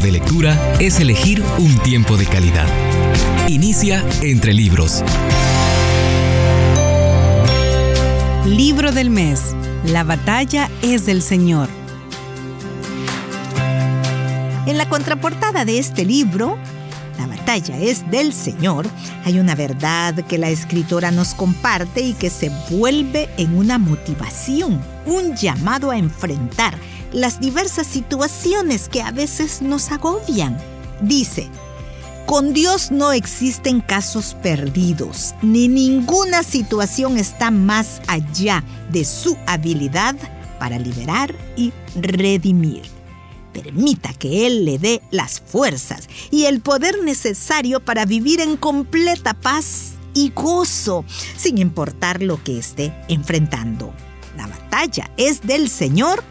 de lectura es elegir un tiempo de calidad. Inicia entre libros. Libro del mes. La batalla es del Señor. En la contraportada de este libro, La batalla es del Señor, hay una verdad que la escritora nos comparte y que se vuelve en una motivación, un llamado a enfrentar las diversas situaciones que a veces nos agobian. Dice, con Dios no existen casos perdidos, ni ninguna situación está más allá de su habilidad para liberar y redimir. Permita que Él le dé las fuerzas y el poder necesario para vivir en completa paz y gozo, sin importar lo que esté enfrentando. La batalla es del Señor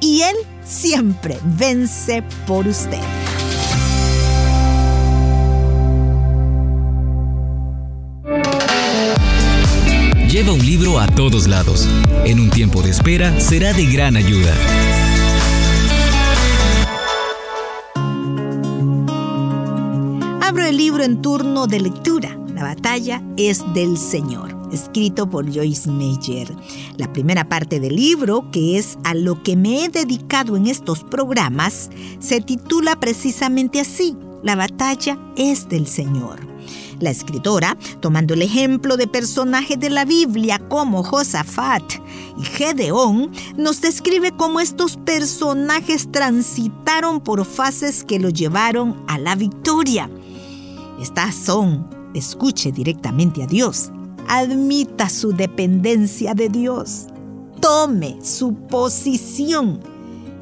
y Él siempre vence por usted. Lleva un libro a todos lados. En un tiempo de espera será de gran ayuda. Abro el libro en turno de lectura. La batalla es del Señor escrito por Joyce Meyer. La primera parte del libro, que es a lo que me he dedicado en estos programas, se titula precisamente así, La batalla es del Señor. La escritora, tomando el ejemplo de personajes de la Biblia como Josafat y Gedeón, nos describe cómo estos personajes transitaron por fases que lo llevaron a la victoria. Estas son, escuche directamente a Dios, admita su dependencia de Dios, tome su posición.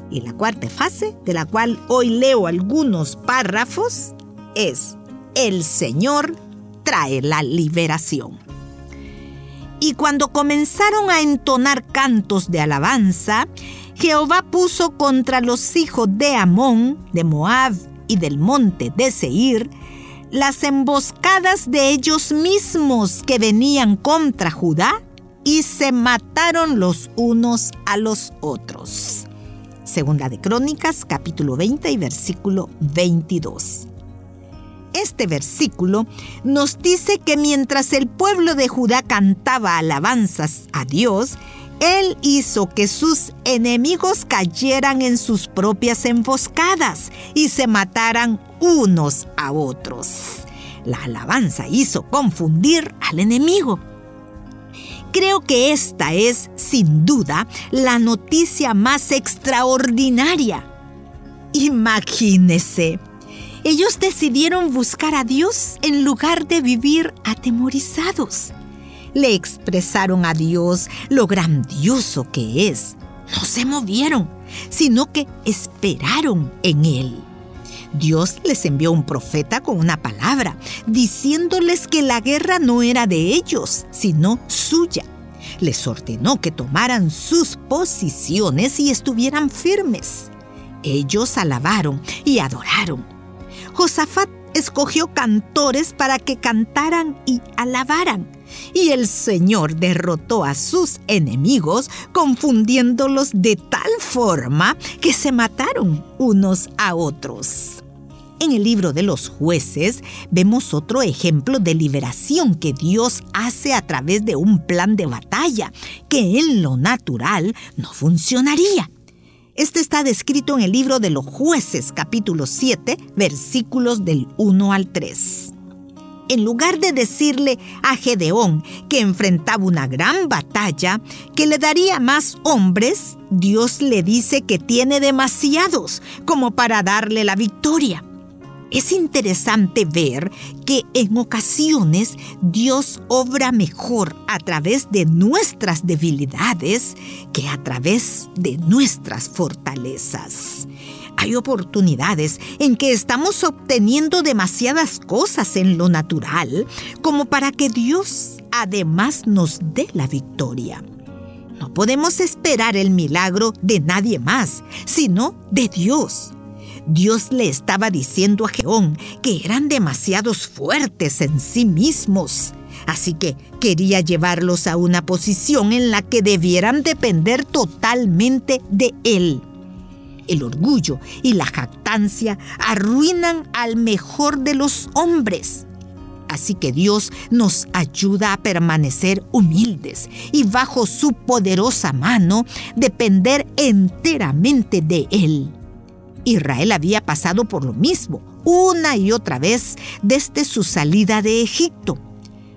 Y la cuarta fase, de la cual hoy leo algunos párrafos, es el Señor trae la liberación. Y cuando comenzaron a entonar cantos de alabanza, Jehová puso contra los hijos de Amón, de Moab y del monte de Seir, las emboscadas de ellos mismos que venían contra Judá y se mataron los unos a los otros. Segunda de Crónicas, capítulo 20 y versículo 22. Este versículo nos dice que mientras el pueblo de Judá cantaba alabanzas a Dios, él hizo que sus enemigos cayeran en sus propias emboscadas y se mataran unos a otros. La alabanza hizo confundir al enemigo. Creo que esta es, sin duda, la noticia más extraordinaria. Imagínese, ellos decidieron buscar a Dios en lugar de vivir atemorizados le expresaron a Dios lo grandioso que es. No se movieron, sino que esperaron en Él. Dios les envió un profeta con una palabra, diciéndoles que la guerra no era de ellos, sino suya. Les ordenó que tomaran sus posiciones y estuvieran firmes. Ellos alabaron y adoraron. Josafat escogió cantores para que cantaran y alabaran y el Señor derrotó a sus enemigos confundiéndolos de tal forma que se mataron unos a otros. En el libro de los jueces vemos otro ejemplo de liberación que Dios hace a través de un plan de batalla que en lo natural no funcionaría. Este está descrito en el libro de los jueces capítulo 7 versículos del 1 al 3 en lugar de decirle a Gedeón que enfrentaba una gran batalla, que le daría más hombres, Dios le dice que tiene demasiados como para darle la victoria. Es interesante ver que en ocasiones Dios obra mejor a través de nuestras debilidades que a través de nuestras fortalezas. Hay oportunidades en que estamos obteniendo demasiadas cosas en lo natural como para que Dios además nos dé la victoria. No podemos esperar el milagro de nadie más, sino de Dios. Dios le estaba diciendo a Geón que eran demasiados fuertes en sí mismos, así que quería llevarlos a una posición en la que debieran depender totalmente de Él. El orgullo y la jactancia arruinan al mejor de los hombres. Así que Dios nos ayuda a permanecer humildes y bajo su poderosa mano depender enteramente de Él. Israel había pasado por lo mismo una y otra vez desde su salida de Egipto.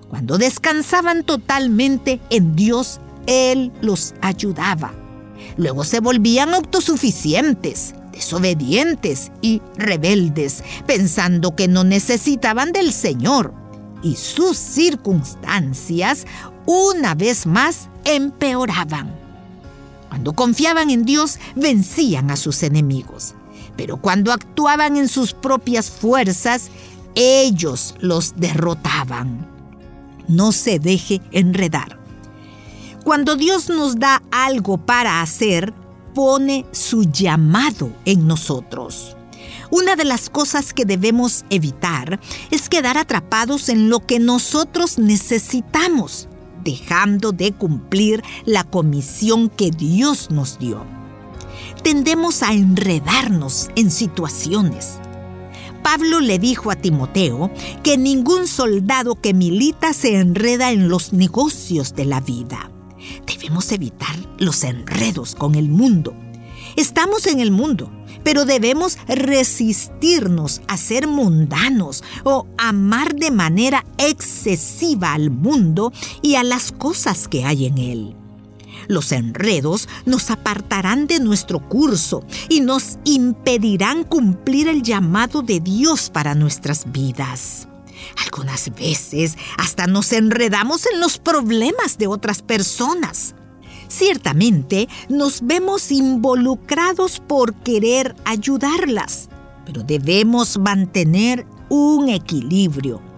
Cuando descansaban totalmente en Dios, Él los ayudaba. Luego se volvían autosuficientes, desobedientes y rebeldes, pensando que no necesitaban del Señor. Y sus circunstancias una vez más empeoraban. Cuando confiaban en Dios, vencían a sus enemigos. Pero cuando actuaban en sus propias fuerzas, ellos los derrotaban. No se deje enredar. Cuando Dios nos da algo para hacer, pone su llamado en nosotros. Una de las cosas que debemos evitar es quedar atrapados en lo que nosotros necesitamos, dejando de cumplir la comisión que Dios nos dio tendemos a enredarnos en situaciones. Pablo le dijo a Timoteo que ningún soldado que milita se enreda en los negocios de la vida. Debemos evitar los enredos con el mundo. Estamos en el mundo, pero debemos resistirnos a ser mundanos o amar de manera excesiva al mundo y a las cosas que hay en él. Los enredos nos apartarán de nuestro curso y nos impedirán cumplir el llamado de Dios para nuestras vidas. Algunas veces hasta nos enredamos en los problemas de otras personas. Ciertamente nos vemos involucrados por querer ayudarlas, pero debemos mantener un equilibrio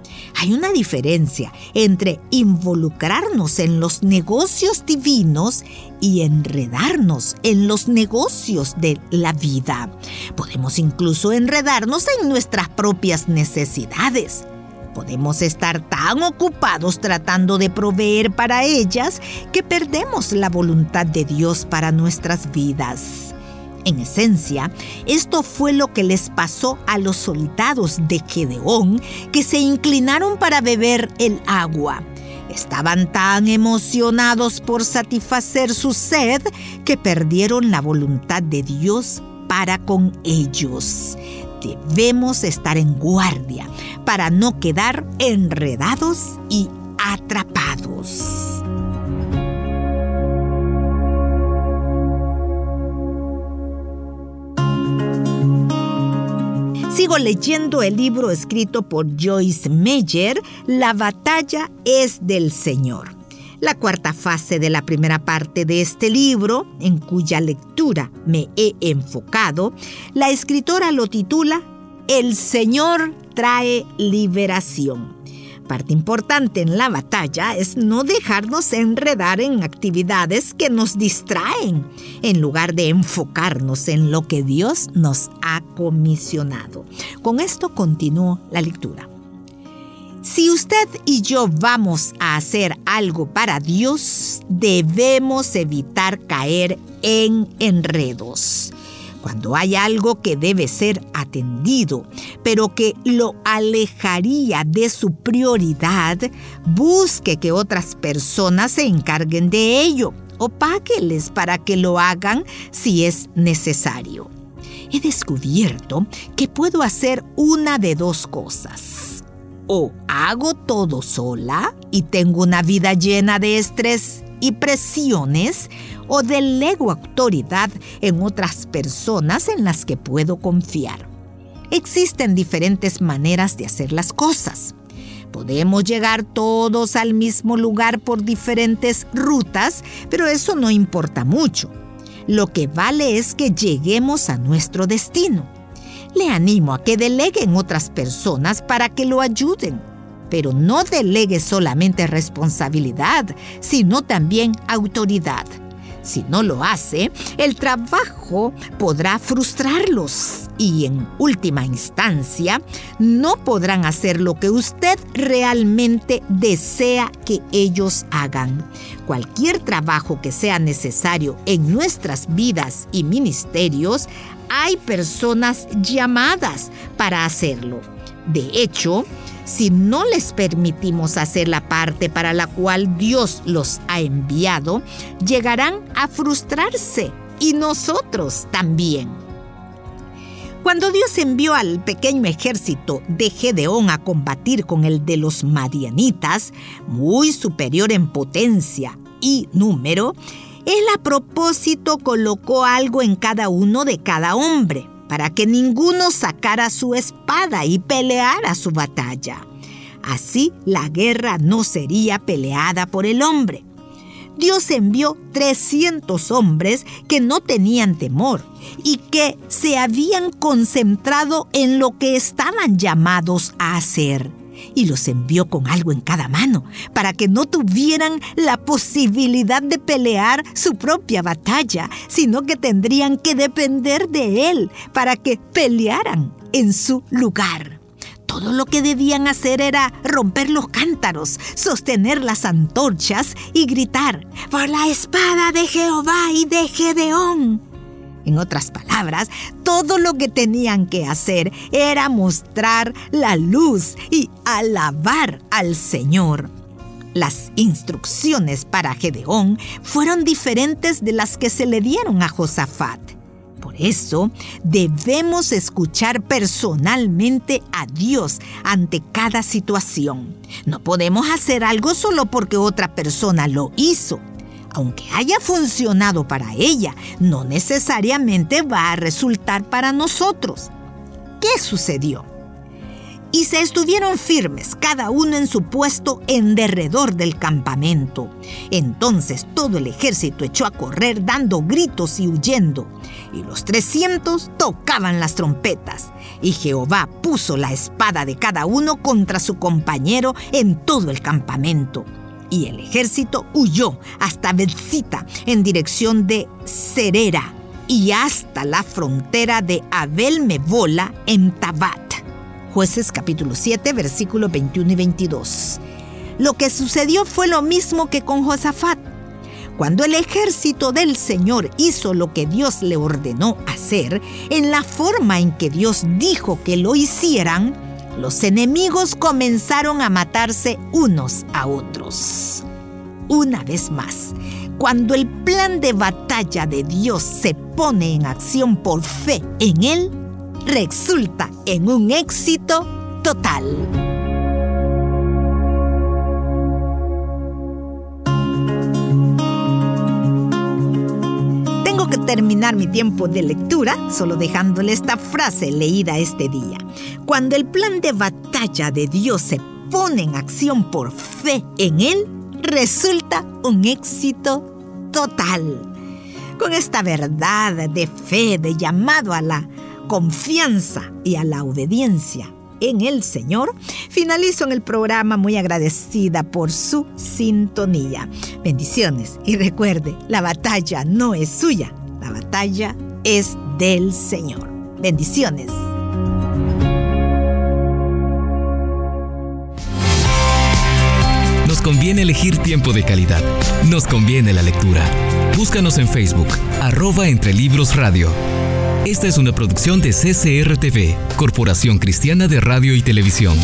hay una diferencia entre involucrarnos en los negocios divinos y enredarnos en los negocios de la vida. Podemos incluso enredarnos en nuestras propias necesidades. Podemos estar tan ocupados tratando de proveer para ellas que perdemos la voluntad de Dios para nuestras vidas. En esencia, esto fue lo que les pasó a los soldados de Gedeón que se inclinaron para beber el agua. Estaban tan emocionados por satisfacer su sed que perdieron la voluntad de Dios para con ellos. Debemos estar en guardia para no quedar enredados y atrapados. Sigo leyendo el libro escrito por Joyce Meyer, La batalla es del Señor. La cuarta fase de la primera parte de este libro, en cuya lectura me he enfocado, la escritora lo titula El Señor trae liberación. Parte importante en la batalla es no dejarnos enredar en actividades que nos distraen, en lugar de enfocarnos en lo que Dios nos ha comisionado. Con esto continúo la lectura. Si usted y yo vamos a hacer algo para Dios, debemos evitar caer en enredos cuando hay algo que debe ser atendido, pero que lo alejaría de su prioridad, busque que otras personas se encarguen de ello o págueles para que lo hagan si es necesario. He descubierto que puedo hacer una de dos cosas. O hago todo sola y tengo una vida llena de estrés y presiones, o delego autoridad en otras personas en las que puedo confiar. Existen diferentes maneras de hacer las cosas. Podemos llegar todos al mismo lugar por diferentes rutas, pero eso no importa mucho. Lo que vale es que lleguemos a nuestro destino. Le animo a que deleguen otras personas para que lo ayuden, pero no delegue solamente responsabilidad, sino también autoridad. Si no lo hace, el trabajo podrá frustrarlos y en última instancia no podrán hacer lo que usted realmente desea que ellos hagan. Cualquier trabajo que sea necesario en nuestras vidas y ministerios hay personas llamadas para hacerlo. De hecho, si no les permitimos hacer la parte para la cual Dios los ha enviado, llegarán a frustrarse y nosotros también. Cuando Dios envió al pequeño ejército de Gedeón a combatir con el de los madianitas, muy superior en potencia y número, él a propósito colocó algo en cada uno de cada hombre, para que ninguno sacara su espada y peleara su batalla. Así la guerra no sería peleada por el hombre. Dios envió 300 hombres que no tenían temor y que se habían concentrado en lo que estaban llamados a hacer. Y los envió con algo en cada mano, para que no tuvieran la posibilidad de pelear su propia batalla, sino que tendrían que depender de Él para que pelearan en su lugar. Todo lo que debían hacer era romper los cántaros, sostener las antorchas y gritar, por la espada de Jehová y de Gedeón. En otras palabras, todo lo que tenían que hacer era mostrar la luz y alabar al Señor. Las instrucciones para Gedeón fueron diferentes de las que se le dieron a Josafat. Por eso debemos escuchar personalmente a Dios ante cada situación. No podemos hacer algo solo porque otra persona lo hizo. Aunque haya funcionado para ella, no necesariamente va a resultar para nosotros. ¿Qué sucedió? y se estuvieron firmes, cada uno en su puesto en derredor del campamento. Entonces todo el ejército echó a correr dando gritos y huyendo, y los trescientos tocaban las trompetas, y Jehová puso la espada de cada uno contra su compañero en todo el campamento. Y el ejército huyó hasta Bethsita en dirección de Cerera y hasta la frontera de Abel Mebola en Tabat. Jueces capítulo 7, versículos 21 y 22. Lo que sucedió fue lo mismo que con Josafat. Cuando el ejército del Señor hizo lo que Dios le ordenó hacer, en la forma en que Dios dijo que lo hicieran, los enemigos comenzaron a matarse unos a otros. Una vez más, cuando el plan de batalla de Dios se pone en acción por fe en Él, resulta en un éxito total. Terminar mi tiempo de lectura solo dejándole esta frase leída este día. Cuando el plan de batalla de Dios se pone en acción por fe en Él, resulta un éxito total. Con esta verdad de fe, de llamado a la confianza y a la obediencia en el Señor, finalizo en el programa muy agradecida por su sintonía. Bendiciones y recuerde, la batalla no es suya, la batalla es del Señor. Bendiciones. Nos conviene elegir tiempo de calidad. Nos conviene la lectura. Búscanos en Facebook, arroba entre libros radio. Esta es una producción de CCRTV, Corporación Cristiana de Radio y Televisión.